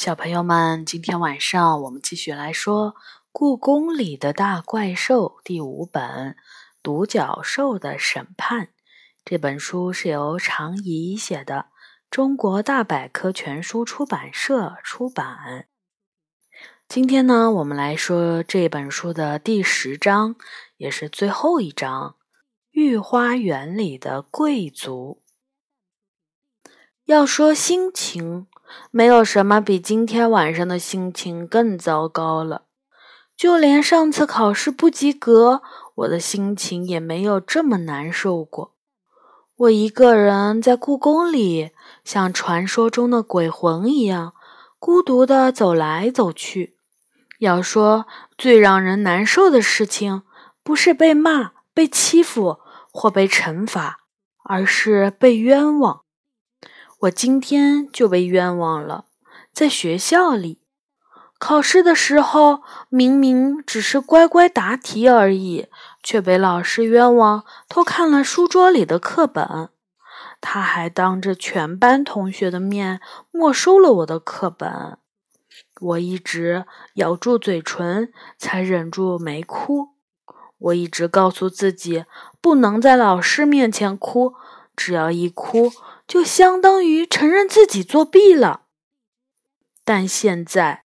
小朋友们，今天晚上我们继续来说《故宫里的大怪兽》第五本《独角兽的审判》。这本书是由常怡写的，中国大百科全书出版社出版。今天呢，我们来说这本书的第十章，也是最后一章——御花园里的贵族。要说心情。没有什么比今天晚上的心情更糟糕了。就连上次考试不及格，我的心情也没有这么难受过。我一个人在故宫里，像传说中的鬼魂一样，孤独地走来走去。要说最让人难受的事情，不是被骂、被欺负或被惩罚，而是被冤枉。我今天就被冤枉了，在学校里考试的时候，明明只是乖乖答题而已，却被老师冤枉偷看了书桌里的课本。他还当着全班同学的面没收了我的课本。我一直咬住嘴唇，才忍住没哭。我一直告诉自己，不能在老师面前哭，只要一哭。就相当于承认自己作弊了，但现在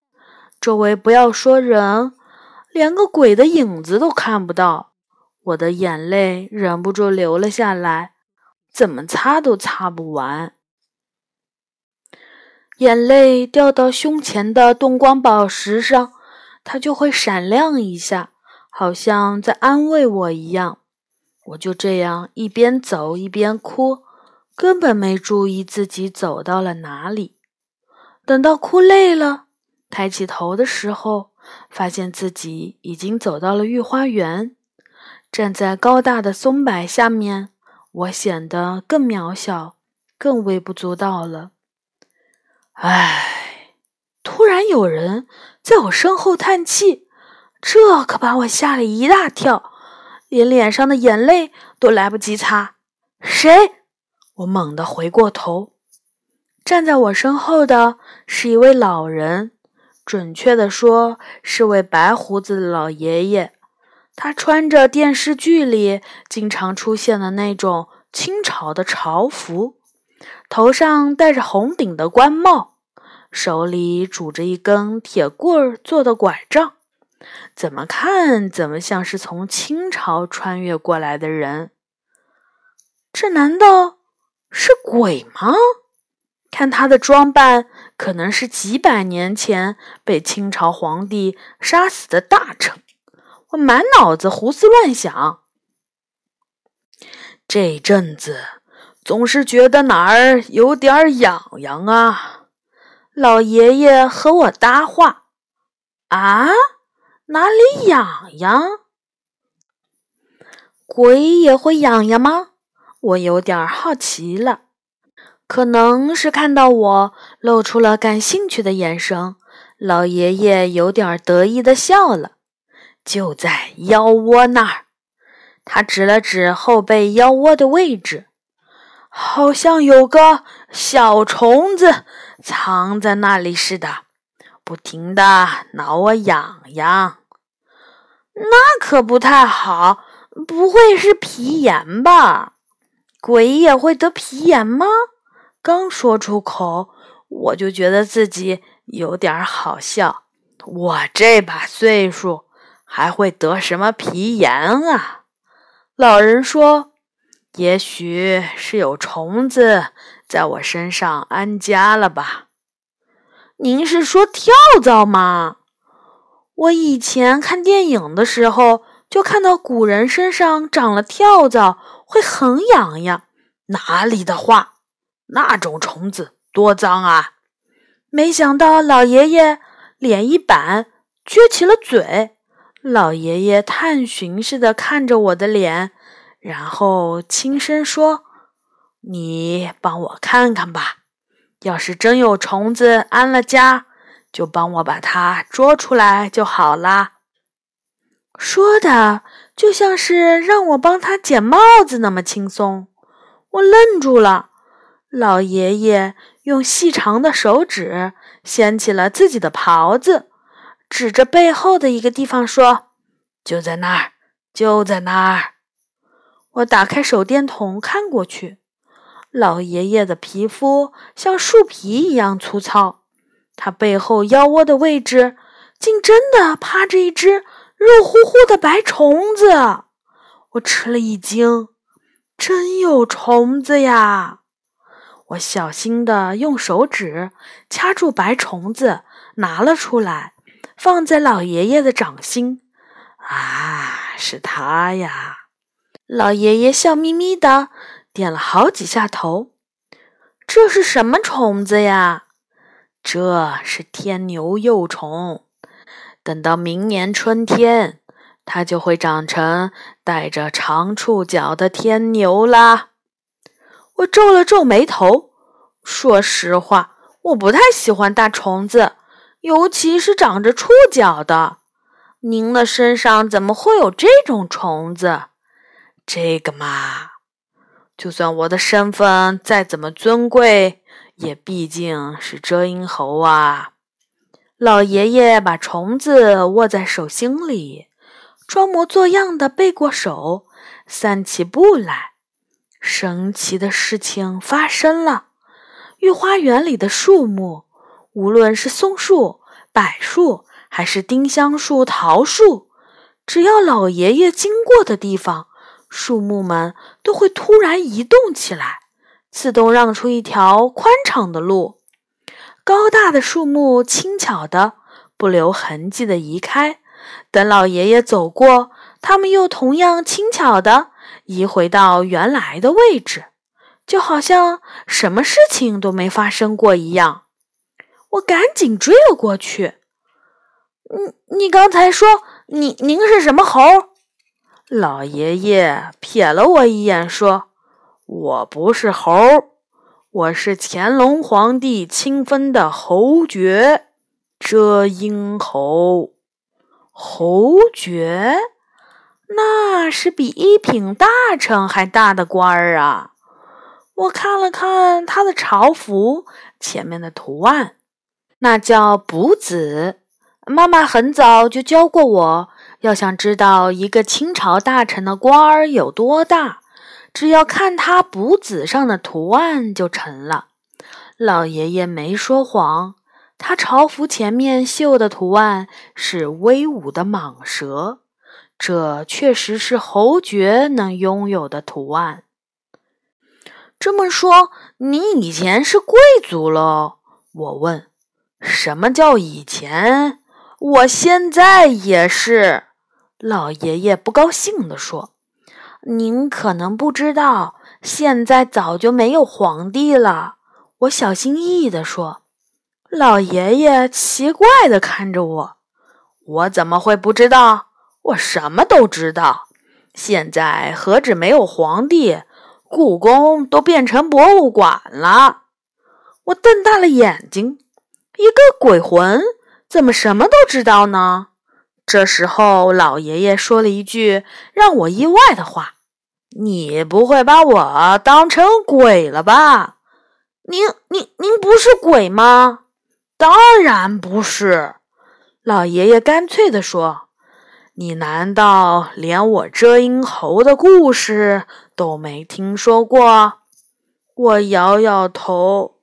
周围不要说人，连个鬼的影子都看不到，我的眼泪忍不住流了下来，怎么擦都擦不完。眼泪掉到胸前的动光宝石上，它就会闪亮一下，好像在安慰我一样。我就这样一边走一边哭。根本没注意自己走到了哪里。等到哭累了，抬起头的时候，发现自己已经走到了御花园。站在高大的松柏下面，我显得更渺小，更微不足道了。唉，突然有人在我身后叹气，这可把我吓了一大跳，连脸上的眼泪都来不及擦。谁？我猛地回过头，站在我身后的是一位老人，准确的说，是位白胡子的老爷爷。他穿着电视剧里经常出现的那种清朝的朝服，头上戴着红顶的官帽，手里拄着一根铁棍儿做的拐杖，怎么看怎么像是从清朝穿越过来的人。这难道？是鬼吗？看他的装扮，可能是几百年前被清朝皇帝杀死的大臣。我满脑子胡思乱想，这阵子总是觉得哪儿有点痒痒啊。老爷爷和我搭话：“啊，哪里痒痒？鬼也会痒痒吗？”我有点好奇了，可能是看到我露出了感兴趣的眼神，老爷爷有点得意的笑了。就在腰窝那儿，他指了指后背腰窝的位置，好像有个小虫子藏在那里似的，不停的挠我痒痒。那可不太好，不会是皮炎吧？鬼也会得皮炎吗？刚说出口，我就觉得自己有点好笑。我这把岁数还会得什么皮炎啊？老人说：“也许是有虫子在我身上安家了吧？”您是说跳蚤吗？我以前看电影的时候，就看到古人身上长了跳蚤。会很痒痒，哪里的话，那种虫子多脏啊！没想到老爷爷脸一板，撅起了嘴。老爷爷探寻似的看着我的脸，然后轻声说：“你帮我看看吧，要是真有虫子安了家，就帮我把它捉出来就好啦。”说的。就像是让我帮他捡帽子那么轻松，我愣住了。老爷爷用细长的手指掀起了自己的袍子，指着背后的一个地方说：“就在那儿，就在那儿。”我打开手电筒看过去，老爷爷的皮肤像树皮一样粗糙，他背后腰窝的位置竟真的趴着一只肉乎乎的白虫子。我吃了一惊，真有虫子呀！我小心地用手指掐住白虫子，拿了出来，放在老爷爷的掌心。啊，是他呀！老爷爷笑眯眯的点了好几下头。这是什么虫子呀？这是天牛幼虫。等到明年春天，它就会长成带着长触角的天牛啦。我皱了皱眉头，说实话，我不太喜欢大虫子，尤其是长着触角的。您的身上怎么会有这种虫子？这个嘛，就算我的身份再怎么尊贵，也毕竟是遮阴猴啊。老爷爷把虫子握在手心里，装模作样的背过手，散起步来。神奇的事情发生了，御花园里的树木，无论是松树、柏树，还是丁香树、桃树，只要老爷爷经过的地方，树木们都会突然移动起来，自动让出一条宽敞的路。高大的树木轻巧的、不留痕迹的移开，等老爷爷走过，他们又同样轻巧的。移回到原来的位置，就好像什么事情都没发生过一样。我赶紧追了过去。你你刚才说你您是什么猴？老爷爷瞥了我一眼，说：“我不是猴，我是乾隆皇帝亲封的侯爵，遮阴侯。侯爵。”那是比一品大臣还大的官儿啊！我看了看他的朝服前面的图案，那叫补子。妈妈很早就教过我，要想知道一个清朝大臣的官儿有多大，只要看他补子上的图案就成了。老爷爷没说谎，他朝服前面绣的图案是威武的蟒蛇。这确实是侯爵能拥有的图案。这么说，你以前是贵族喽？我问。什么叫以前？我现在也是。老爷爷不高兴地说：“您可能不知道，现在早就没有皇帝了。”我小心翼翼地说。老爷爷奇怪地看着我：“我怎么会不知道？”我什么都知道。现在何止没有皇帝，故宫都变成博物馆了。我瞪大了眼睛，一个鬼魂怎么什么都知道呢？这时候，老爷爷说了一句让我意外的话：“你不会把我当成鬼了吧？您、您、您不是鬼吗？当然不是。”老爷爷干脆地说。你难道连我遮阴侯的故事都没听说过？我摇摇头。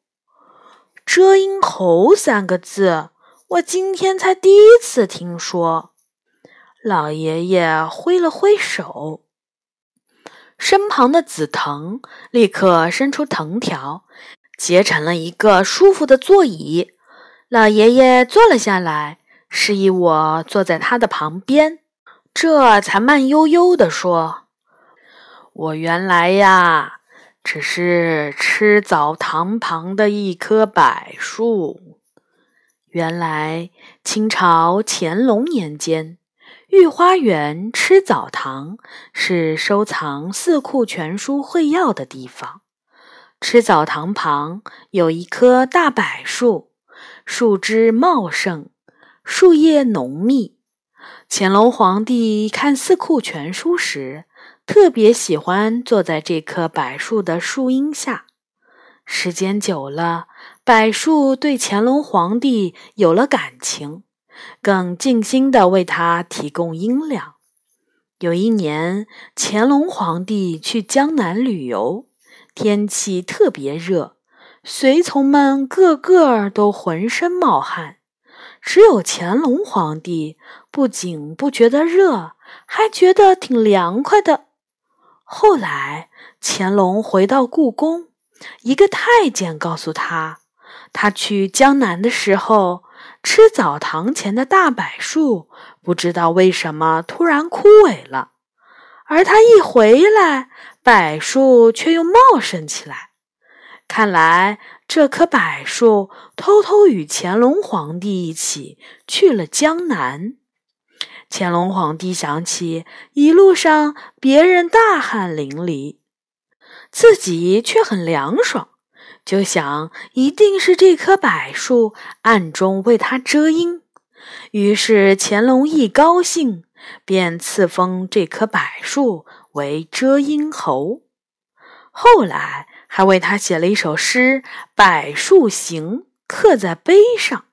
遮阴侯三个字，我今天才第一次听说。老爷爷挥了挥手，身旁的紫藤立刻伸出藤条，结成了一个舒服的座椅。老爷爷坐了下来，示意我坐在他的旁边。这才慢悠悠地说：“我原来呀，只是吃澡堂旁的一棵柏树。原来清朝乾隆年间，御花园吃澡堂是收藏《四库全书》会要的地方。吃澡堂旁有一棵大柏树，树枝茂盛，树叶浓密。”乾隆皇帝看《四库全书》时，特别喜欢坐在这棵柏树的树荫下。时间久了，柏树对乾隆皇帝有了感情，更尽心地为他提供阴凉。有一年，乾隆皇帝去江南旅游，天气特别热，随从们个个都浑身冒汗，只有乾隆皇帝不仅不觉得热，还觉得挺凉快的。后来，乾隆回到故宫，一个太监告诉他，他去江南的时候，吃澡堂前的大柏树。不知道为什么突然枯萎了，而他一回来，柏树却又茂盛起来。看来这棵柏树偷偷与乾隆皇帝一起去了江南。乾隆皇帝想起一路上别人大汗淋漓，自己却很凉爽，就想一定是这棵柏树暗中为他遮阴。于是乾隆一高兴，便赐封这棵柏树为遮阴侯。后来还为他写了一首诗《柏树行》，刻在碑上。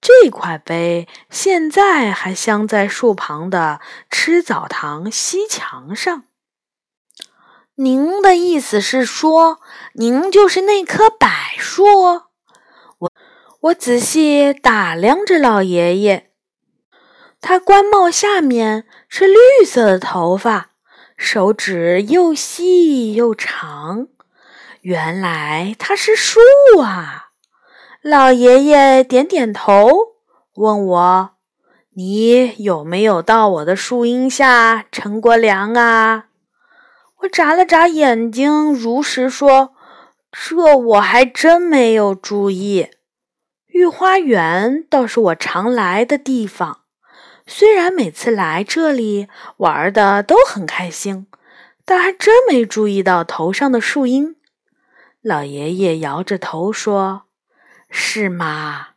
这块碑现在还镶在树旁的吃澡堂西墙上。您的意思是说，您就是那棵柏树？我我仔细打量着老爷爷，他官帽下面是绿色的头发，手指又细又长。原来他是树啊！老爷爷点点头，问我：“你有没有到我的树荫下乘过凉啊？”我眨了眨眼睛，如实说：“这我还真没有注意。”御花园倒是我常来的地方，虽然每次来这里玩的都很开心，但还真没注意到头上的树荫。老爷爷摇着头说：“是吗？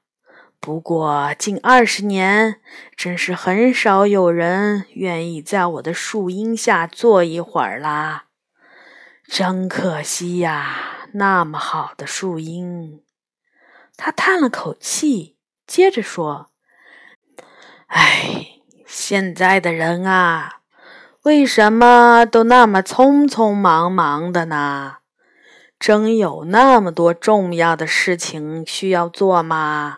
不过近二十年，真是很少有人愿意在我的树荫下坐一会儿啦。真可惜呀，那么好的树荫。”他叹了口气，接着说：“哎，现在的人啊，为什么都那么匆匆忙忙的呢？真有那么多重要的事情需要做吗？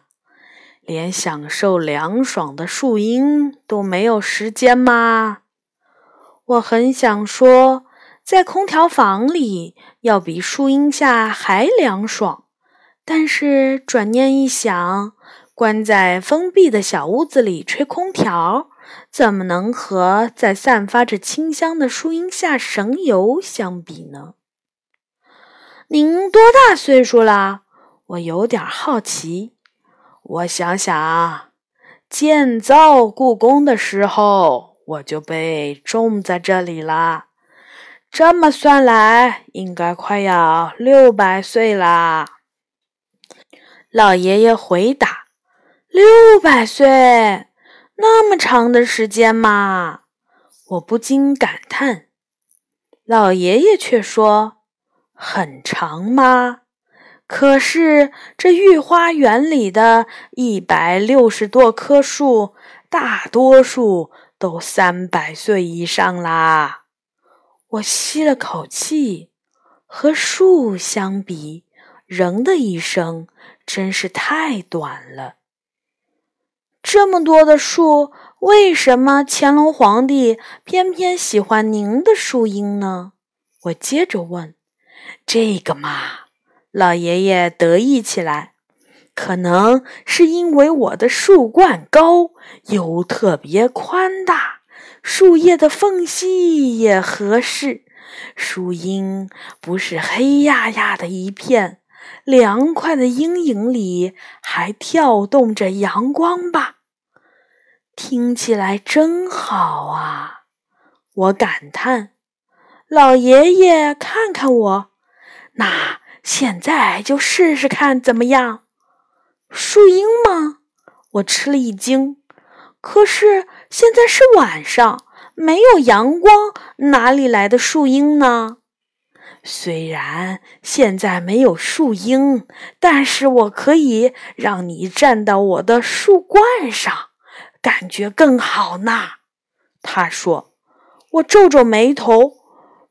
连享受凉爽的树荫都没有时间吗？我很想说，在空调房里要比树荫下还凉爽。”但是转念一想，关在封闭的小屋子里吹空调，怎么能和在散发着清香的树荫下神游相比呢？您多大岁数了？我有点好奇。我想想啊，建造故宫的时候，我就被种在这里了。这么算来，应该快要六百岁啦。老爷爷回答：“六百岁，那么长的时间嘛？”我不禁感叹。老爷爷却说：“很长吗？可是这御花园里的一百六十多棵树，大多数都三百岁以上啦。”我吸了口气，和树相比，人的一生。真是太短了！这么多的树，为什么乾隆皇帝偏偏喜欢您的树荫呢？我接着问：“这个嘛，老爷爷得意起来，可能是因为我的树冠高又特别宽大，树叶的缝隙也合适，树荫不是黑压压的一片。”凉快的阴影里还跳动着阳光吧，听起来真好啊！我感叹。老爷爷看看我，那现在就试试看怎么样？树荫吗？我吃了一惊。可是现在是晚上，没有阳光，哪里来的树荫呢？虽然现在没有树荫，但是我可以让你站到我的树冠上，感觉更好呢。”他说。我皱皱眉头，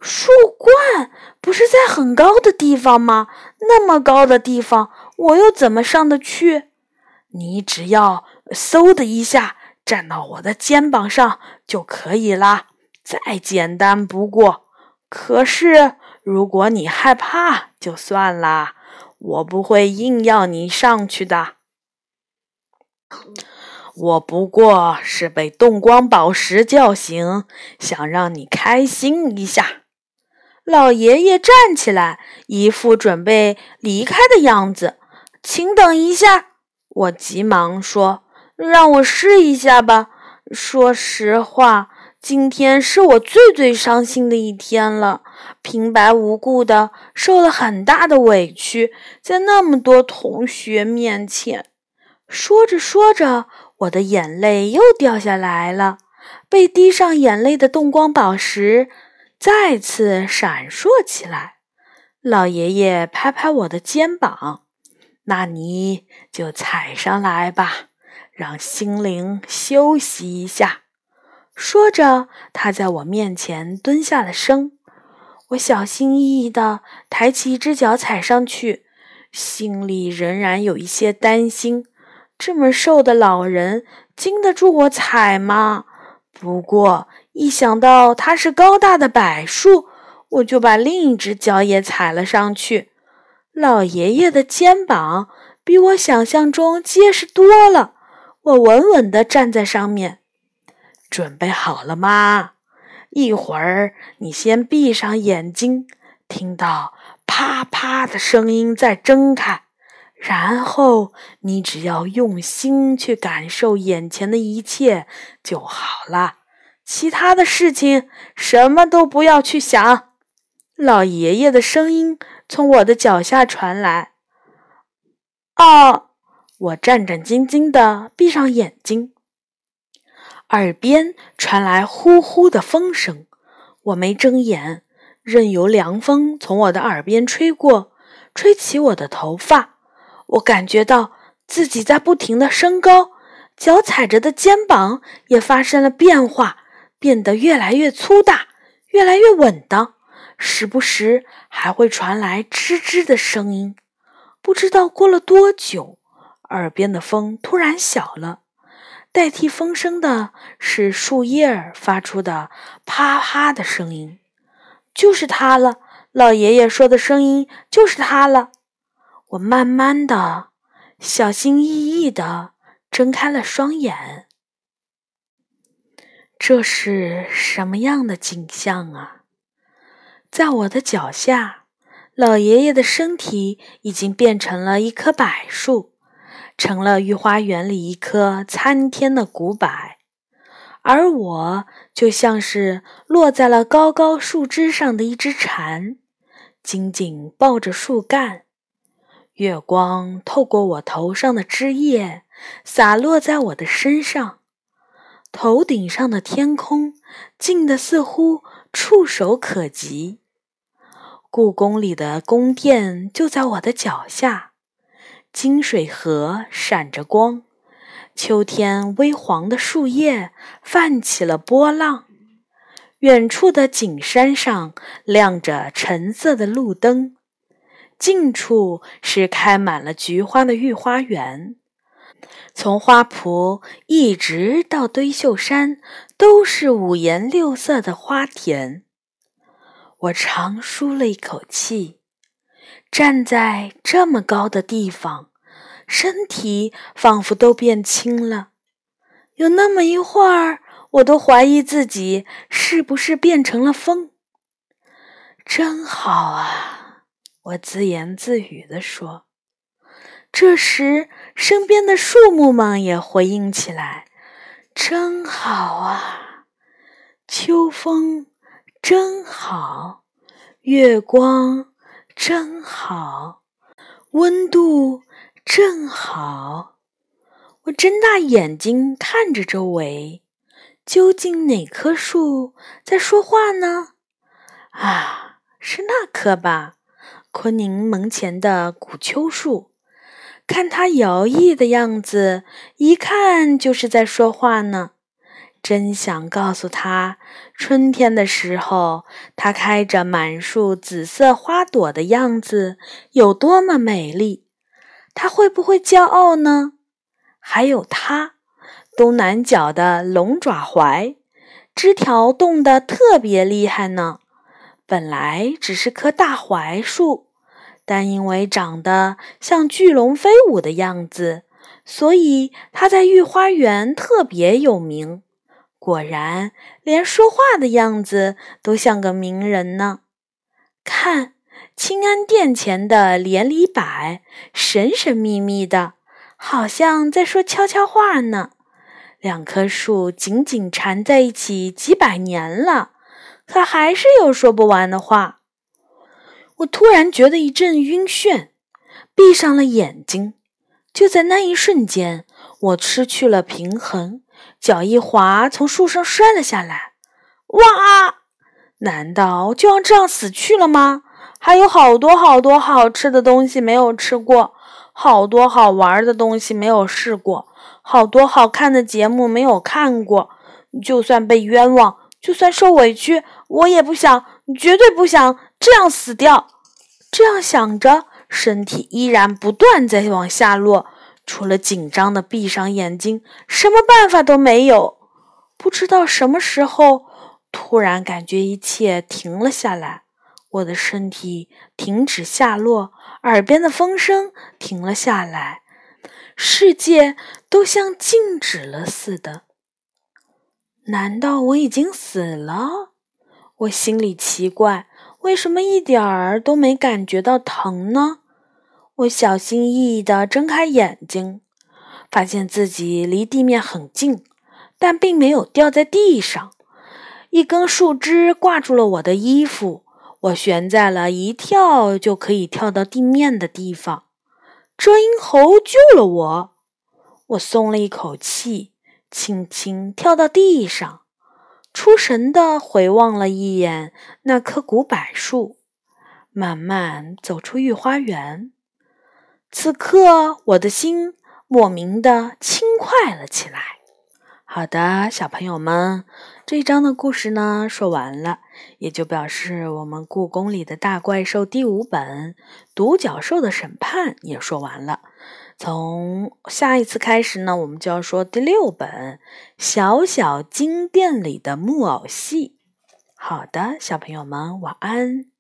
树冠不是在很高的地方吗？那么高的地方，我又怎么上得去？你只要嗖的一下站到我的肩膀上就可以啦，再简单不过。可是如果你害怕，就算啦，我不会硬要你上去的。我不过是被动光宝石叫醒，想让你开心一下。老爷爷站起来，一副准备离开的样子。请等一下，我急忙说：“让我试一下吧。”说实话，今天是我最最伤心的一天了，平白无故的受了很大的委屈，在那么多同学面前。说着说着。我的眼泪又掉下来了，被滴上眼泪的动光宝石再次闪烁起来。老爷爷拍拍我的肩膀：“那你就踩上来吧，让心灵休息一下。”说着，他在我面前蹲下了身。我小心翼翼地抬起一只脚踩上去，心里仍然有一些担心。这么瘦的老人经得住我踩吗？不过一想到它是高大的柏树，我就把另一只脚也踩了上去。老爷爷的肩膀比我想象中结实多了，我稳稳地站在上面。准备好了吗？一会儿你先闭上眼睛，听到啪啪的声音再睁开。然后你只要用心去感受眼前的一切就好了，其他的事情什么都不要去想。老爷爷的声音从我的脚下传来。哦，我战战兢兢地闭上眼睛，耳边传来呼呼的风声。我没睁眼，任由凉风从我的耳边吹过，吹起我的头发。我感觉到自己在不停的升高，脚踩着的肩膀也发生了变化，变得越来越粗大，越来越稳当，时不时还会传来吱吱的声音。不知道过了多久，耳边的风突然小了，代替风声的是树叶发出的啪啪的声音。就是它了，老爷爷说的声音就是它了。我慢慢的、小心翼翼的睁开了双眼。这是什么样的景象啊？在我的脚下，老爷爷的身体已经变成了一棵柏树，成了御花园里一棵参天的古柏，而我就像是落在了高高树枝上的一只蝉，紧紧抱着树干。月光透过我头上的枝叶，洒落在我的身上。头顶上的天空近得似乎触手可及。故宫里的宫殿就在我的脚下，金水河闪着光，秋天微黄的树叶泛起了波浪。远处的景山上亮着橙色的路灯。近处是开满了菊花的御花园，从花圃一直到堆秀山，都是五颜六色的花田。我长舒了一口气，站在这么高的地方，身体仿佛都变轻了。有那么一会儿，我都怀疑自己是不是变成了风。真好啊！我自言自语地说。这时，身边的树木们也回应起来：“真好啊，秋风真好，月光真好，温度正好。”我睁大眼睛看着周围，究竟哪棵树在说话呢？啊！是那棵吧？昆宁门前的古秋树，看它摇曳的样子，一看就是在说话呢。真想告诉他，春天的时候，它开着满树紫色花朵的样子有多么美丽。他会不会骄傲呢？还有它东南角的龙爪槐，枝条动得特别厉害呢。本来只是棵大槐树，但因为长得像巨龙飞舞的样子，所以它在御花园特别有名。果然，连说话的样子都像个名人呢。看，清安殿前的连理柏，神神秘秘的，好像在说悄悄话呢。两棵树紧紧缠在一起几百年了，可还是有说不完的话。我突然觉得一阵晕眩，闭上了眼睛。就在那一瞬间，我失去了平衡。脚一滑，从树上摔了下来。哇！难道就要这样死去了吗？还有好多好多好吃的东西没有吃过，好多好玩的东西没有试过，好多好看的节目没有看过。就算被冤枉，就算受委屈，我也不想，绝对不想这样死掉。这样想着，身体依然不断在往下落。除了紧张的闭上眼睛，什么办法都没有。不知道什么时候，突然感觉一切停了下来，我的身体停止下落，耳边的风声停了下来，世界都像静止了似的。难道我已经死了？我心里奇怪，为什么一点儿都没感觉到疼呢？我小心翼翼地睁开眼睛，发现自己离地面很近，但并没有掉在地上。一根树枝挂住了我的衣服，我悬在了一跳就可以跳到地面的地方。遮阴猴救了我，我松了一口气，轻轻跳到地上，出神地回望了一眼那棵古柏树，慢慢走出御花园。此刻，我的心莫名的轻快了起来。好的，小朋友们，这一章的故事呢说完了，也就表示我们故宫里的大怪兽第五本《独角兽的审判》也说完了。从下一次开始呢，我们就要说第六本《小小金店里的木偶戏》。好的，小朋友们，晚安。